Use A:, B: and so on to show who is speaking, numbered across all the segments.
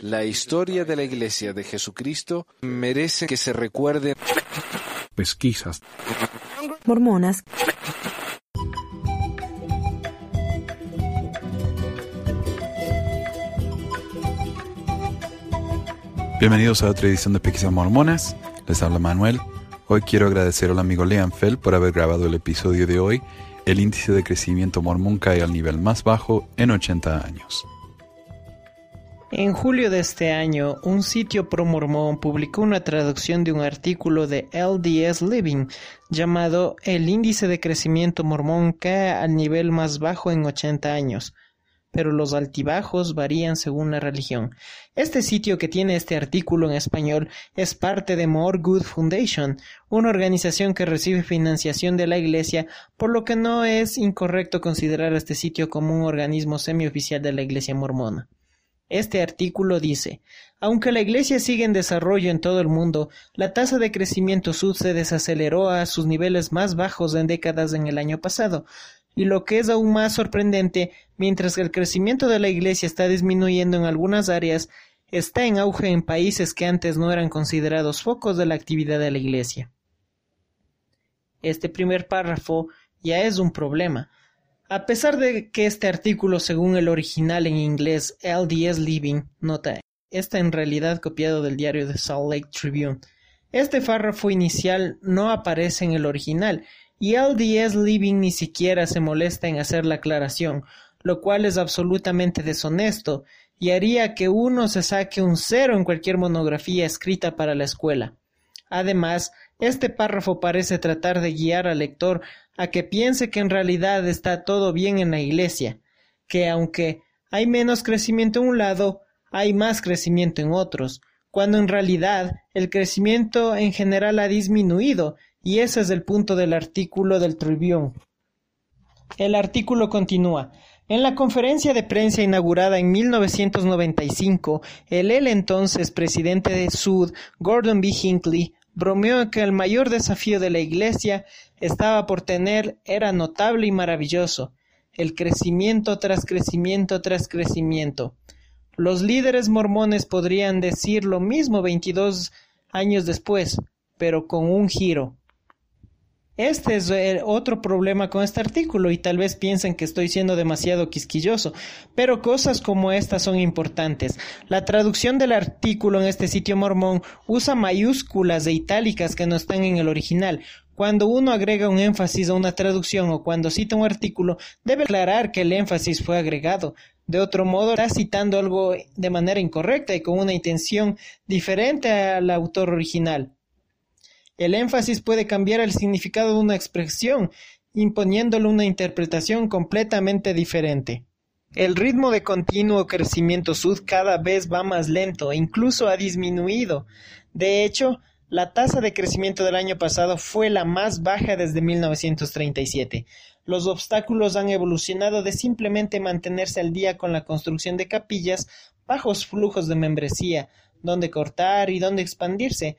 A: La historia de la Iglesia de Jesucristo merece que se recuerde.
B: Pesquisas.
C: Mormonas.
B: Bienvenidos a otra edición de Pesquisas Mormonas. Les habla Manuel. Hoy quiero agradecer al amigo Lean Fell por haber grabado el episodio de hoy. El índice de crecimiento mormón cae al nivel más bajo en 80 años.
D: En julio de este año, un sitio pro-mormón publicó una traducción de un artículo de LDS Living llamado El índice de crecimiento mormón cae al nivel más bajo en 80 años pero los altibajos varían según la religión. Este sitio que tiene este artículo en español es parte de More Good Foundation, una organización que recibe financiación de la Iglesia, por lo que no es incorrecto considerar este sitio como un organismo semioficial de la Iglesia mormona. Este artículo dice, aunque la Iglesia sigue en desarrollo en todo el mundo, la tasa de crecimiento sud se desaceleró a sus niveles más bajos en décadas en el año pasado, y lo que es aún más sorprendente, mientras que el crecimiento de la Iglesia está disminuyendo en algunas áreas, está en auge en países que antes no eran considerados focos de la actividad de la Iglesia. Este primer párrafo ya es un problema. A pesar de que este artículo, según el original en inglés LDS Living, nota, está en realidad copiado del diario de Salt Lake Tribune, este párrafo inicial no aparece en el original y LDS Living ni siquiera se molesta en hacer la aclaración, lo cual es absolutamente deshonesto y haría que uno se saque un cero en cualquier monografía escrita para la escuela. Además, este párrafo parece tratar de guiar al lector a que piense que en realidad está todo bien en la iglesia, que aunque hay menos crecimiento en un lado, hay más crecimiento en otros, cuando en realidad el crecimiento en general ha disminuido y ese es el punto del artículo del Tribune. El artículo continúa. En la conferencia de prensa inaugurada en 1995, el él entonces presidente de Sud, Gordon B. Hinckley, bromeó que el mayor desafío de la Iglesia estaba por tener era notable y maravilloso, el crecimiento tras crecimiento tras crecimiento. Los líderes mormones podrían decir lo mismo veintidós años después, pero con un giro. Este es eh, otro problema con este artículo y tal vez piensen que estoy siendo demasiado quisquilloso, pero cosas como estas son importantes. La traducción del artículo en este sitio mormón usa mayúsculas e itálicas que no están en el original. Cuando uno agrega un énfasis a una traducción o cuando cita un artículo, debe aclarar que el énfasis fue agregado. De otro modo, está citando algo de manera incorrecta y con una intención diferente al autor original. El énfasis puede cambiar el significado de una expresión, imponiéndole una interpretación completamente diferente. El ritmo de continuo crecimiento sud cada vez va más lento e incluso ha disminuido. De hecho, la tasa de crecimiento del año pasado fue la más baja desde 1937. Los obstáculos han evolucionado de simplemente mantenerse al día con la construcción de capillas, bajos flujos de membresía, dónde cortar y dónde expandirse,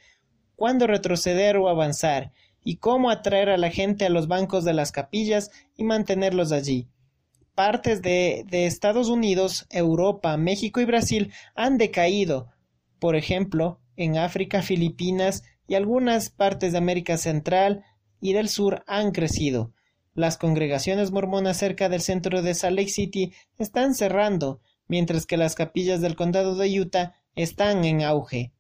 D: cuándo retroceder o avanzar, y cómo atraer a la gente a los bancos de las capillas y mantenerlos allí. Partes de, Estados Unidos, Europa, México y Brasil han decaído. Por ejemplo, en África, Filipinas y algunas partes de América Central y del Sur han crecido. Las congregaciones mormonas cerca del centro de Salt Lake City están cerrando, mientras que las capillas del condado de Utah están en auge.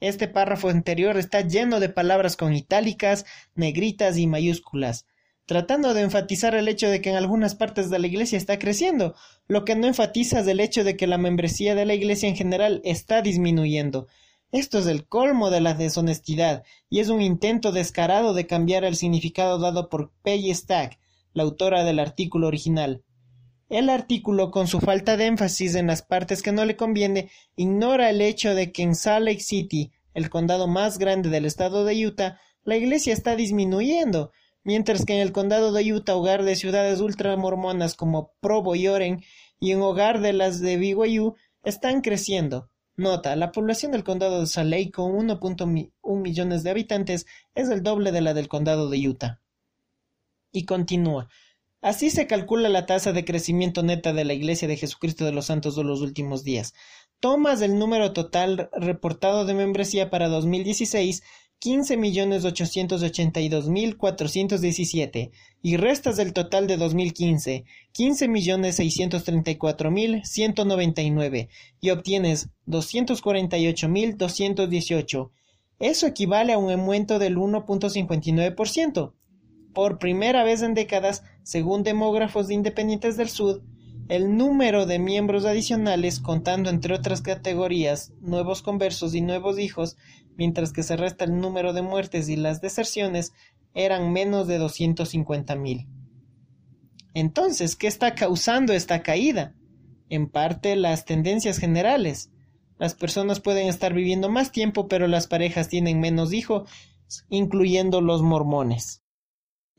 D: Este párrafo anterior está lleno de palabras con itálicas, negritas y mayúsculas, tratando de enfatizar el hecho de que en algunas partes de la iglesia está creciendo, lo que no enfatiza es el hecho de que la membresía de la iglesia en general está disminuyendo. Esto es el colmo de la deshonestidad, y es un intento descarado de cambiar el significado dado por Peggy Stack, la autora del artículo original. El artículo, con su falta de énfasis en las partes que no le conviene, ignora el hecho de que en Salt Lake City, el condado más grande del estado de Utah, la iglesia está disminuyendo, mientras que en el condado de Utah, hogar de ciudades ultramormonas como Provo y Oren, y en hogar de las de BYU, están creciendo. Nota, la población del condado de Salt Lake, con 1.1 millones de habitantes, es el doble de la del condado de Utah. Y continúa. Así se calcula la tasa de crecimiento neta de la Iglesia de Jesucristo de los Santos de los últimos días. Tomas el número total reportado de membresía para 2016, 15.882.417, y restas del total de 2015, 15.634.199, y obtienes 248.218. Eso equivale a un aumento del 1.59%. Por primera vez en décadas, según demógrafos Independientes del Sur, el número de miembros adicionales, contando entre otras categorías nuevos conversos y nuevos hijos, mientras que se resta el número de muertes y las deserciones, eran menos de 250.000. Entonces, ¿qué está causando esta caída? En parte las tendencias generales. Las personas pueden estar viviendo más tiempo, pero las parejas tienen menos hijos, incluyendo los mormones.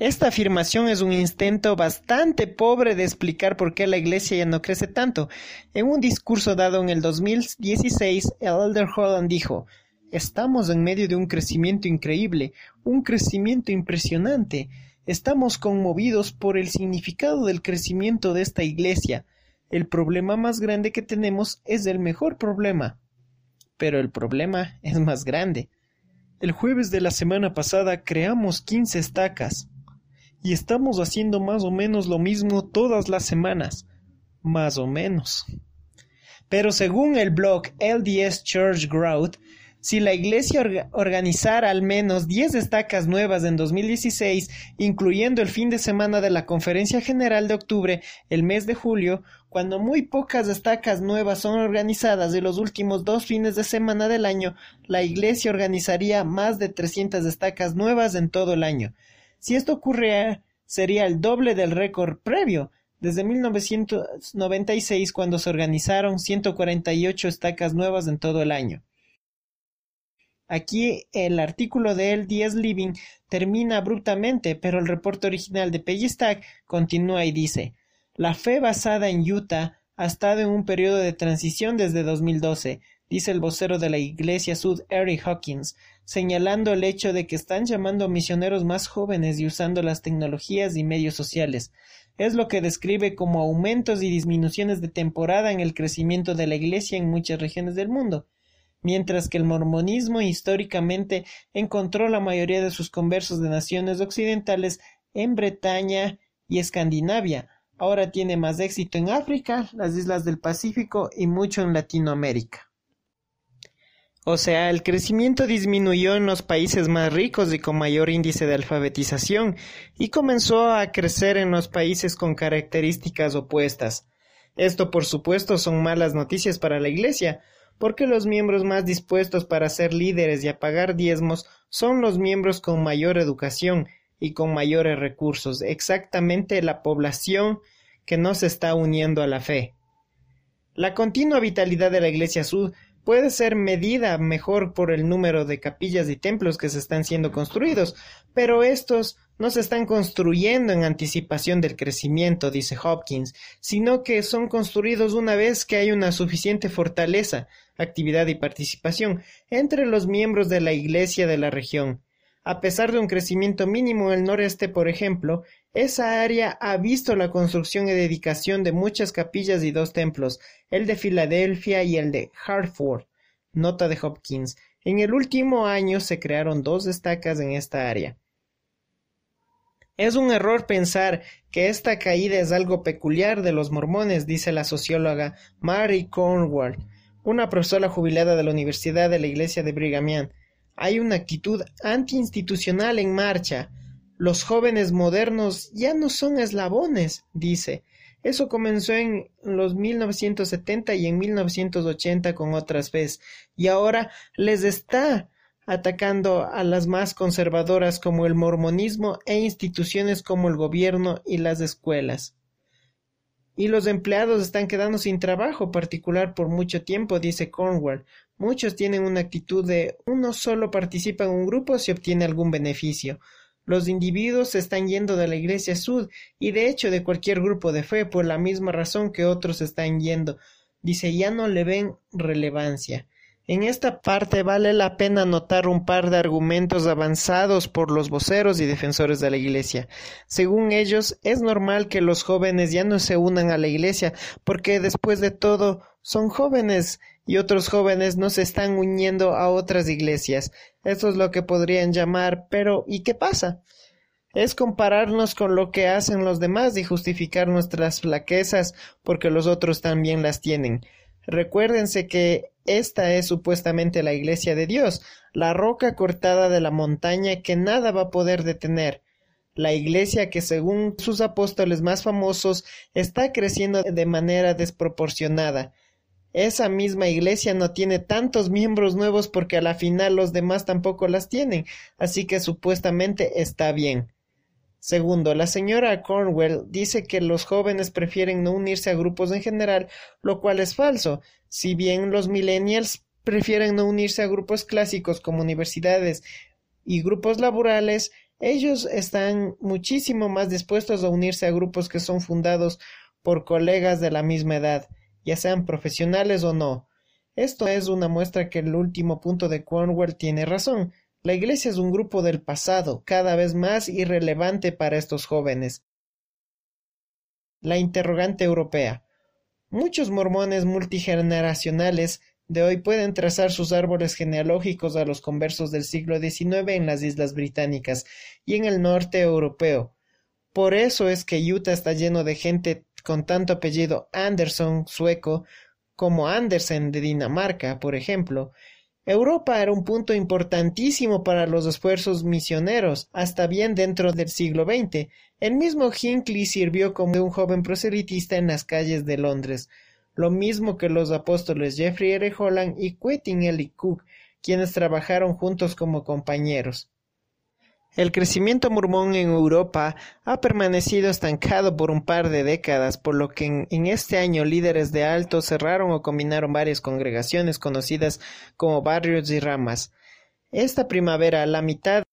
D: Esta afirmación es un intento bastante pobre de explicar por qué la iglesia ya no crece tanto. En un discurso dado en el 2016, el Elder Holland dijo, Estamos en medio de un crecimiento increíble, un crecimiento impresionante. Estamos conmovidos por el significado del crecimiento de esta iglesia. El problema más grande que tenemos es el mejor problema. Pero el problema es más grande. El jueves de la semana pasada creamos 15 estacas y estamos haciendo más o menos lo mismo todas las semanas. Más o menos. Pero según el blog LDS Church Growth, si la iglesia organizara al menos 10 estacas nuevas en 2016, incluyendo el fin de semana de la Conferencia General de octubre, el mes de julio, cuando muy pocas estacas nuevas son organizadas de los últimos dos fines de semana del año, la iglesia organizaría más de 300 estacas nuevas en todo el año. Si esto ocurriera, sería el doble del récord previo, desde 1996 cuando se organizaron 148 estacas nuevas en todo el año. Aquí el artículo de El 10 Living termina abruptamente, pero el reporte original de Peggy Stack continúa y dice La fe basada en Utah ha estado en un periodo de transición desde 2012, dice el vocero de la Iglesia Sud Eric Hawkins, señalando el hecho de que están llamando a misioneros más jóvenes y usando las tecnologías y medios sociales. Es lo que describe como aumentos y disminuciones de temporada en el crecimiento de la Iglesia en muchas regiones del mundo. Mientras que el mormonismo históricamente encontró la mayoría de sus conversos de naciones occidentales en Bretaña y Escandinavia, ahora tiene más éxito en África, las islas del Pacífico y mucho en Latinoamérica. O sea, el crecimiento disminuyó en los países más ricos y con mayor índice de alfabetización, y comenzó a crecer en los países con características opuestas. Esto, por supuesto, son malas noticias para la Iglesia, porque los miembros más dispuestos para ser líderes y a pagar diezmos son los miembros con mayor educación y con mayores recursos, exactamente la población que no se está uniendo a la fe. La continua vitalidad de la Iglesia Sud puede ser medida mejor por el número de capillas y templos que se están siendo construidos, pero estos no se están construyendo en anticipación del crecimiento, dice Hopkins, sino que son construidos una vez que hay una suficiente fortaleza, actividad y participación entre los miembros de la Iglesia de la región. A pesar de un crecimiento mínimo en el noreste, por ejemplo, esa área ha visto la construcción y dedicación de muchas capillas y dos templos, el de Filadelfia y el de Hartford. Nota de Hopkins. En el último año se crearon dos estacas en esta área. Es un error pensar que esta caída es algo peculiar de los mormones, dice la socióloga Mary Cornwall, una profesora jubilada de la Universidad de la Iglesia de Brigham Young. Hay una actitud antiinstitucional en marcha. Los jóvenes modernos ya no son eslabones, dice. Eso comenzó en los 1970 y en 1980 con otras veces, y ahora les está atacando a las más conservadoras como el mormonismo e instituciones como el gobierno y las escuelas. Y los empleados están quedando sin trabajo particular por mucho tiempo, dice Cornwall. Muchos tienen una actitud de uno solo participa en un grupo si obtiene algún beneficio. Los individuos se están yendo de la Iglesia Sud y de hecho de cualquier grupo de fe por la misma razón que otros están yendo. Dice ya no le ven relevancia. En esta parte vale la pena notar un par de argumentos avanzados por los voceros y defensores de la Iglesia. Según ellos, es normal que los jóvenes ya no se unan a la Iglesia, porque después de todo son jóvenes y otros jóvenes no se están uniendo a otras iglesias. Eso es lo que podrían llamar, pero ¿y qué pasa? Es compararnos con lo que hacen los demás y justificar nuestras flaquezas porque los otros también las tienen. Recuérdense que esta es supuestamente la iglesia de Dios, la roca cortada de la montaña que nada va a poder detener. La iglesia que según sus apóstoles más famosos está creciendo de manera desproporcionada. Esa misma iglesia no tiene tantos miembros nuevos porque a la final los demás tampoco las tienen, así que supuestamente está bien. Segundo, la señora Cornwell dice que los jóvenes prefieren no unirse a grupos en general, lo cual es falso. Si bien los millennials prefieren no unirse a grupos clásicos como universidades y grupos laborales, ellos están muchísimo más dispuestos a unirse a grupos que son fundados por colegas de la misma edad, ya sean profesionales o no. Esto es una muestra que el último punto de Cornwell tiene razón. La Iglesia es un grupo del pasado, cada vez más irrelevante para estos jóvenes. La interrogante europea. Muchos mormones multigeneracionales de hoy pueden trazar sus árboles genealógicos a los conversos del siglo XIX en las islas británicas y en el norte europeo. Por eso es que Utah está lleno de gente con tanto apellido Anderson, sueco, como Andersen de Dinamarca, por ejemplo, Europa era un punto importantísimo para los esfuerzos misioneros, hasta bien dentro del siglo XX. El mismo Hinckley sirvió como un joven proselitista en las calles de Londres, lo mismo que los apóstoles Jeffrey R. Holland y Quentin L. Cook, quienes trabajaron juntos como compañeros. El crecimiento mormón en Europa ha permanecido estancado por un par de décadas, por lo que en, este año líderes de alto cerraron o combinaron varias congregaciones conocidas como barrios y ramas. Esta primavera, la mitad,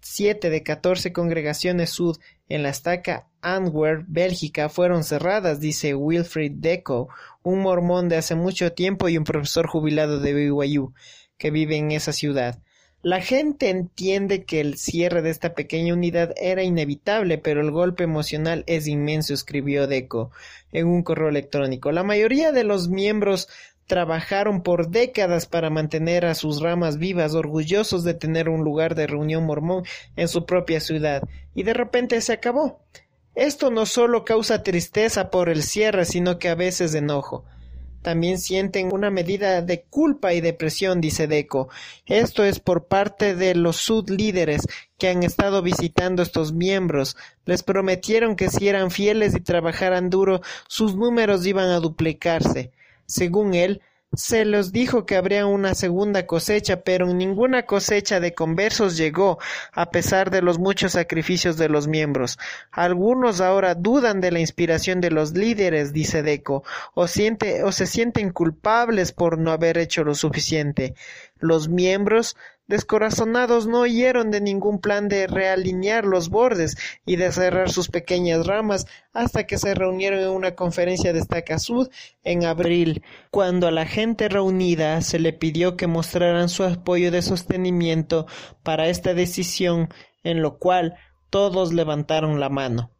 D: siete de catorce congregaciones sud en la estaca Antwerp, Bélgica, fueron cerradas, dice Wilfrid Deco, un mormón de hace mucho tiempo y un profesor jubilado de BYU que vive en esa ciudad. La gente entiende que el cierre de esta pequeña unidad era inevitable, pero el golpe emocional es inmenso, escribió Deco en un correo electrónico. La mayoría de los miembros trabajaron por décadas para mantener a sus ramas vivas, orgullosos de tener un lugar de reunión mormón en su propia ciudad, y de repente se acabó. Esto no solo causa tristeza por el cierre, sino que a veces enojo también sienten una medida de culpa y depresión, dice Deco. Esto es por parte de los sud-líderes que han estado visitando estos miembros. Les prometieron que si eran fieles y trabajaran duro, sus números iban a duplicarse. Según él, se les dijo que habría una segunda cosecha, pero ninguna cosecha de conversos llegó, a pesar de los muchos sacrificios de los miembros. Algunos ahora dudan de la inspiración de los líderes, dice Deco, o, siente, o se sienten culpables por no haber hecho lo suficiente. Los miembros descorazonados no oyeron de ningún plan de realinear los bordes y de cerrar sus pequeñas ramas hasta que se reunieron en una conferencia de Estaca Sud en abril, cuando a la gente reunida se le pidió que mostraran su apoyo de sostenimiento para esta decisión, en lo cual todos levantaron la mano.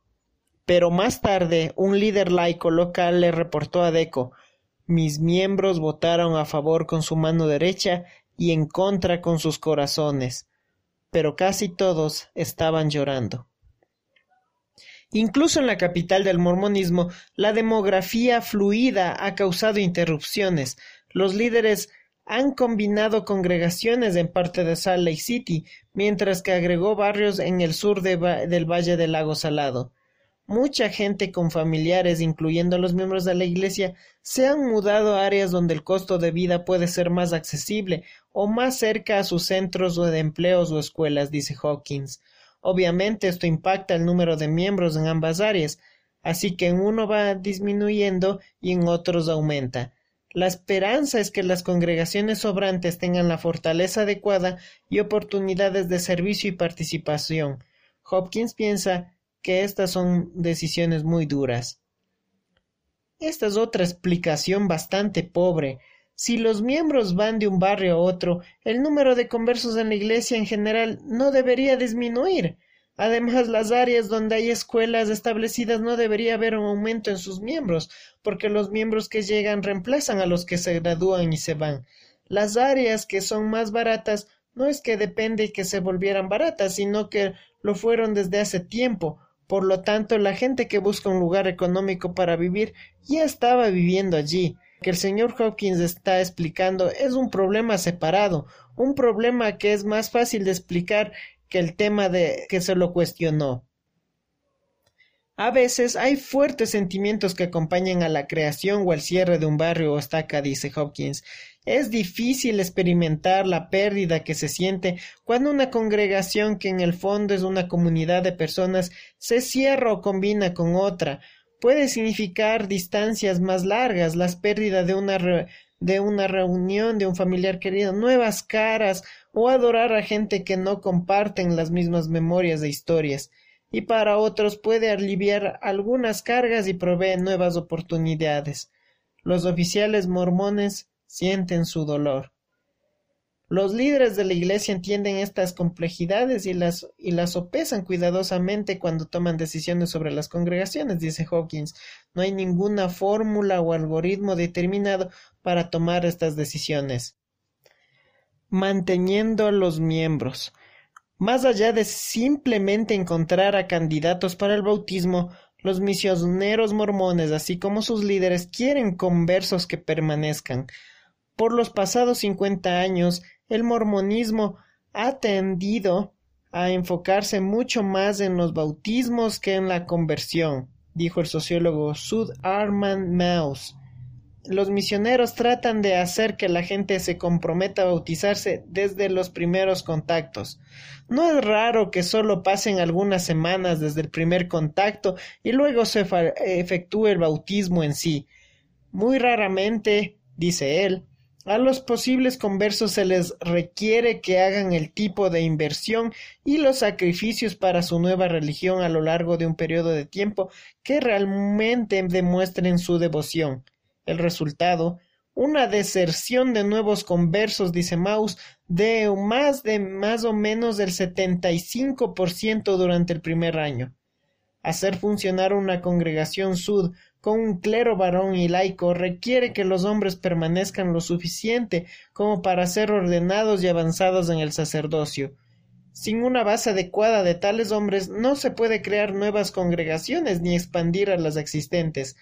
D: Pero más tarde, un líder laico local le reportó a Deco mis miembros votaron a favor con su mano derecha y en contra con sus corazones, pero casi todos estaban llorando. Incluso en la capital del mormonismo, la demografía fluida ha causado interrupciones. Los líderes han combinado congregaciones en parte de Salt Lake City, mientras que agregó barrios en el sur del Valle del Lago Salado. Mucha gente con familiares, incluyendo los miembros de la Iglesia, se han mudado a áreas donde el costo de vida puede ser más accesible o más cerca a sus centros de empleos o escuelas, dice Hawkins. Obviamente esto impacta el número de miembros en ambas áreas, así que en uno va disminuyendo y en otros aumenta. La esperanza es que las congregaciones sobrantes tengan la fortaleza adecuada y oportunidades de servicio y participación. Hopkins piensa que estas son decisiones muy duras. Esta es otra explicación bastante pobre. Si los miembros van de un barrio a otro, el número de conversos en la iglesia en general no debería disminuir. Además, las áreas donde hay escuelas establecidas no debería haber un aumento en sus miembros, porque los miembros que llegan reemplazan a los que se gradúan y se van. Las áreas que son más baratas no es que depende que se volvieran baratas, sino que lo fueron desde hace tiempo. Por lo tanto, la gente que busca un lugar económico para vivir ya estaba viviendo allí que el señor Hopkins está explicando es un problema separado, un problema que es más fácil de explicar que el tema de que se lo cuestionó. A veces hay fuertes sentimientos que acompañan a la creación o al cierre de un barrio o estaca, dice Hopkins. Es difícil experimentar la pérdida que se siente cuando una congregación que en el fondo es una comunidad de personas se cierra o combina con otra, puede significar distancias más largas, las pérdidas de una, de una reunión de un familiar querido, nuevas caras o adorar a gente que no comparten las mismas memorias de historias, y para otros puede aliviar algunas cargas y provee nuevas oportunidades. Los oficiales mormones sienten su dolor. Los líderes de la Iglesia entienden estas complejidades y las, y las sopesan cuidadosamente cuando toman decisiones sobre las congregaciones, dice Hawkins. No hay ninguna fórmula o algoritmo determinado para tomar estas decisiones. Manteniendo a los miembros. Más allá de simplemente encontrar a candidatos para el bautismo, los misioneros mormones, así como sus líderes, quieren conversos que permanezcan. Por los pasados cincuenta años, el mormonismo ha tendido a enfocarse mucho más en los bautismos que en la conversión, dijo el sociólogo Sud Armand Mouse. Los misioneros tratan de hacer que la gente se comprometa a bautizarse desde los primeros contactos. No es raro que solo pasen algunas semanas desde el primer contacto y luego se efectúe el bautismo en sí. Muy raramente, dice él, a los posibles conversos se les requiere que hagan el tipo de inversión y los sacrificios para su nueva religión a lo largo de un periodo de tiempo que realmente demuestren su devoción. El resultado, una deserción de nuevos conversos, dice Maus, de más de más o menos del 75% durante el primer año. Hacer funcionar una congregación sud con un clero varón y laico requiere que los hombres permanezcan lo suficiente como para ser ordenados y avanzados en el sacerdocio. Sin una base adecuada de tales hombres no se puede crear nuevas congregaciones ni expandir a las existentes,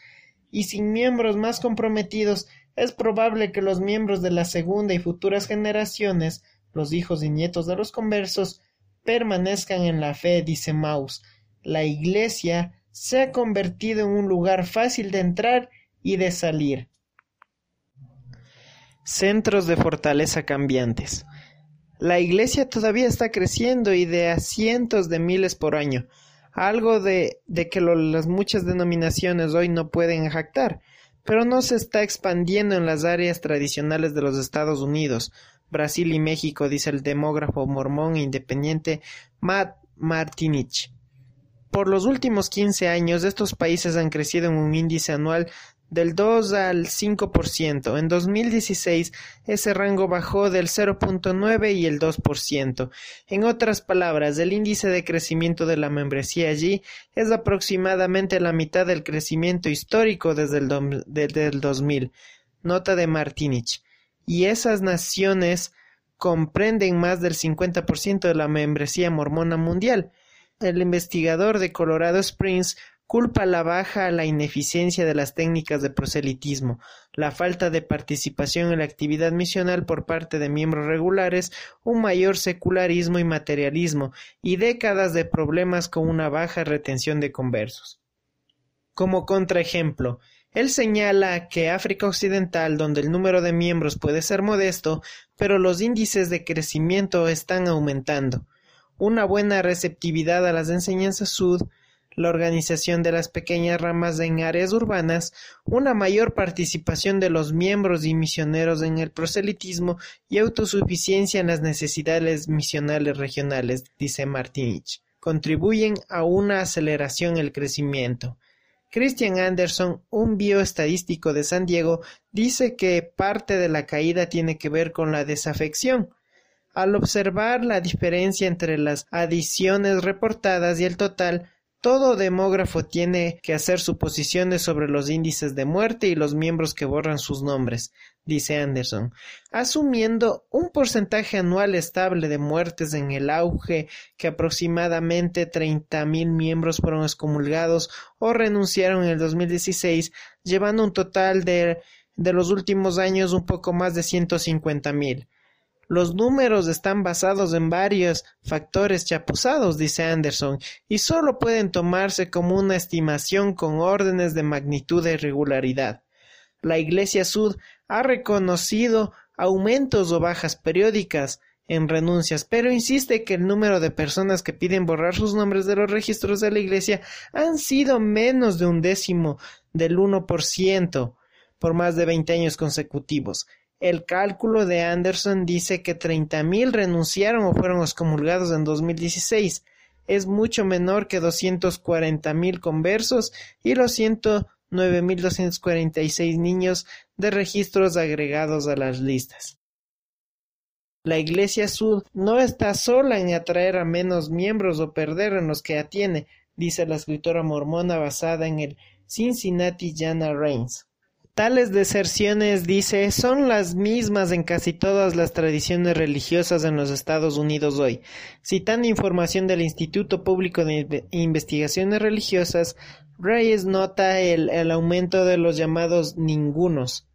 D: y sin miembros más comprometidos es probable que los miembros de la segunda y futuras generaciones, los hijos y nietos de los conversos, permanezcan en la fe, dice Maus. La Iglesia se ha convertido en un lugar fácil de entrar y de salir. Centros de fortaleza cambiantes. La iglesia todavía está creciendo y de a cientos de miles por año, algo de, que las muchas denominaciones hoy no pueden jactar, pero no se está expandiendo en las áreas tradicionales de los Estados Unidos, Brasil y México, dice el demógrafo mormón independiente Matt Martinich. Por los últimos quince años, estos países han crecido en un índice anual del 2 al 5%. En 2016 ese rango bajó del 0.9 y el 2%. En otras palabras, el índice de crecimiento de la membresía allí es aproximadamente la mitad del crecimiento histórico desde el, desde el 2000. Nota de Martinich. Y esas naciones comprenden más del 50% de la membresía mormona mundial. El investigador de Colorado Springs culpa la baja a la ineficiencia de las técnicas de proselitismo, la falta de participación en la actividad misional por parte de miembros regulares, un mayor secularismo y materialismo, y décadas de problemas con una baja retención de conversos. Como contraejemplo, él señala que África Occidental, donde el número de miembros puede ser modesto, pero los índices de crecimiento están aumentando una buena receptividad a las enseñanzas sud, la organización de las pequeñas ramas en áreas urbanas, una mayor participación de los miembros y misioneros en el proselitismo y autosuficiencia en las necesidades misionales regionales, dice Martinich, contribuyen a una aceleración el crecimiento. Christian Anderson, un bioestadístico de San Diego, dice que parte de la caída tiene que ver con la desafección. Al observar la diferencia entre las adiciones reportadas y el total, todo demógrafo tiene que hacer suposiciones sobre los índices de muerte y los miembros que borran sus nombres, dice Anderson, asumiendo un porcentaje anual estable de muertes en el auge que aproximadamente 30.000 miembros fueron excomulgados o renunciaron en el 2016, llevando un total de, de los últimos años un poco más de 150.000. Los números están basados en varios factores chapuzados, dice Anderson, y solo pueden tomarse como una estimación con órdenes de magnitud de irregularidad. La Iglesia Sud ha reconocido aumentos o bajas periódicas en renuncias, pero insiste que el número de personas que piden borrar sus nombres de los registros de la Iglesia han sido menos de un décimo del uno por ciento por más de veinte años consecutivos. El cálculo de Anderson dice que treinta mil renunciaron o fueron excomulgados en 2016. Es mucho menor que cuarenta mil conversos y los ciento nueve mil doscientos cuarenta y seis niños de registros agregados a las listas. La Iglesia Sud no está sola en atraer a menos miembros o perder en los que atiene, dice la escritora mormona basada en el Cincinnati Jana Reigns. Tales deserciones, dice, son las mismas en casi todas las tradiciones religiosas en los Estados Unidos hoy. Citando información del Instituto Público de Investigaciones Religiosas, Reyes nota el, aumento de los llamados ningunos.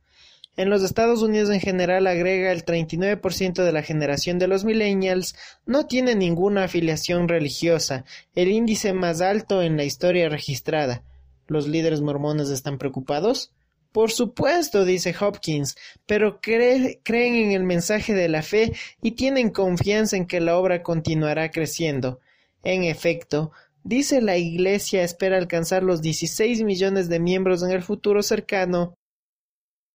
D: En los Estados Unidos en general agrega el 39% de la generación de los millennials no tiene ninguna afiliación religiosa, el índice más alto en la historia registrada. ¿Los líderes mormones están preocupados? Por supuesto, dice Hopkins, pero creen en el mensaje de la fe y tienen confianza en que la obra continuará creciendo. En efecto, dice la Iglesia espera alcanzar los 16 millones de miembros en el futuro cercano.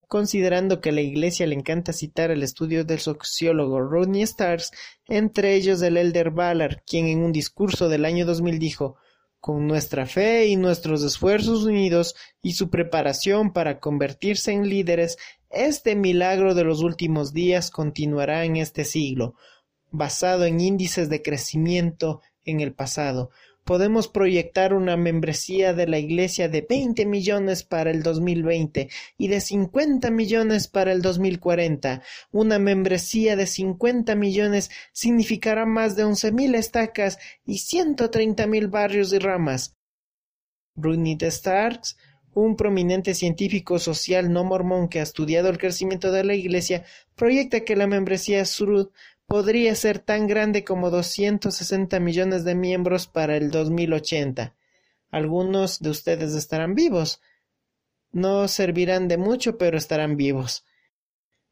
D: Considerando que a la Iglesia le encanta citar el estudio del sociólogo Rodney Starks, entre ellos el elder Ballard, quien en un discurso del año 2000 dijo con nuestra fe y nuestros esfuerzos unidos y su preparación para convertirse en líderes, este milagro de los últimos días continuará en este siglo, basado en índices de crecimiento en el pasado, podemos proyectar una membresía de la Iglesia de 20 millones para el 2020 y de 50 millones para el 2040. Una membresía de 50 millones significará más de 11 mil estacas y 130 mil barrios y ramas. Brunit Starks, un prominente científico social no mormón que ha estudiado el crecimiento de la Iglesia, proyecta que la membresía Surud podría ser tan grande como 260 millones de miembros para el 2080. Algunos de ustedes estarán vivos. No servirán de mucho, pero estarán vivos.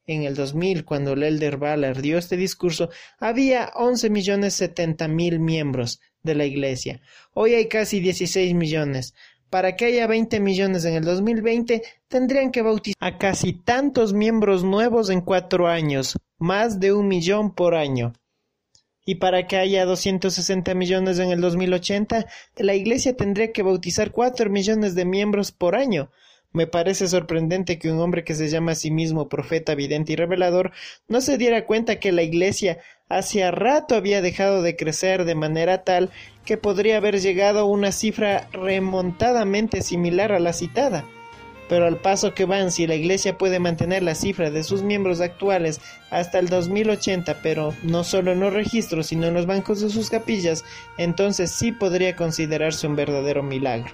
D: En el 2000, cuando el Elder Ballard dio este discurso, había 11 millones 70 mil miembros de la Iglesia. Hoy hay casi 16 millones. Para que haya 20 millones en el 2020, tendrían que bautizar a casi tantos miembros nuevos en cuatro años, más de un millón por año. Y para que haya 260 millones en el 2080, la Iglesia tendría que bautizar cuatro millones de miembros por año. Me parece sorprendente que un hombre que se llama a sí mismo profeta, vidente y revelador no se diera cuenta que la Iglesia hacía rato había dejado de crecer de manera tal que podría haber llegado a una cifra remontadamente similar a la citada. Pero al paso que van, si la Iglesia puede mantener la cifra de sus miembros actuales hasta el 2080, pero no solo en los registros, sino en los bancos de sus capillas, entonces sí podría considerarse un verdadero milagro.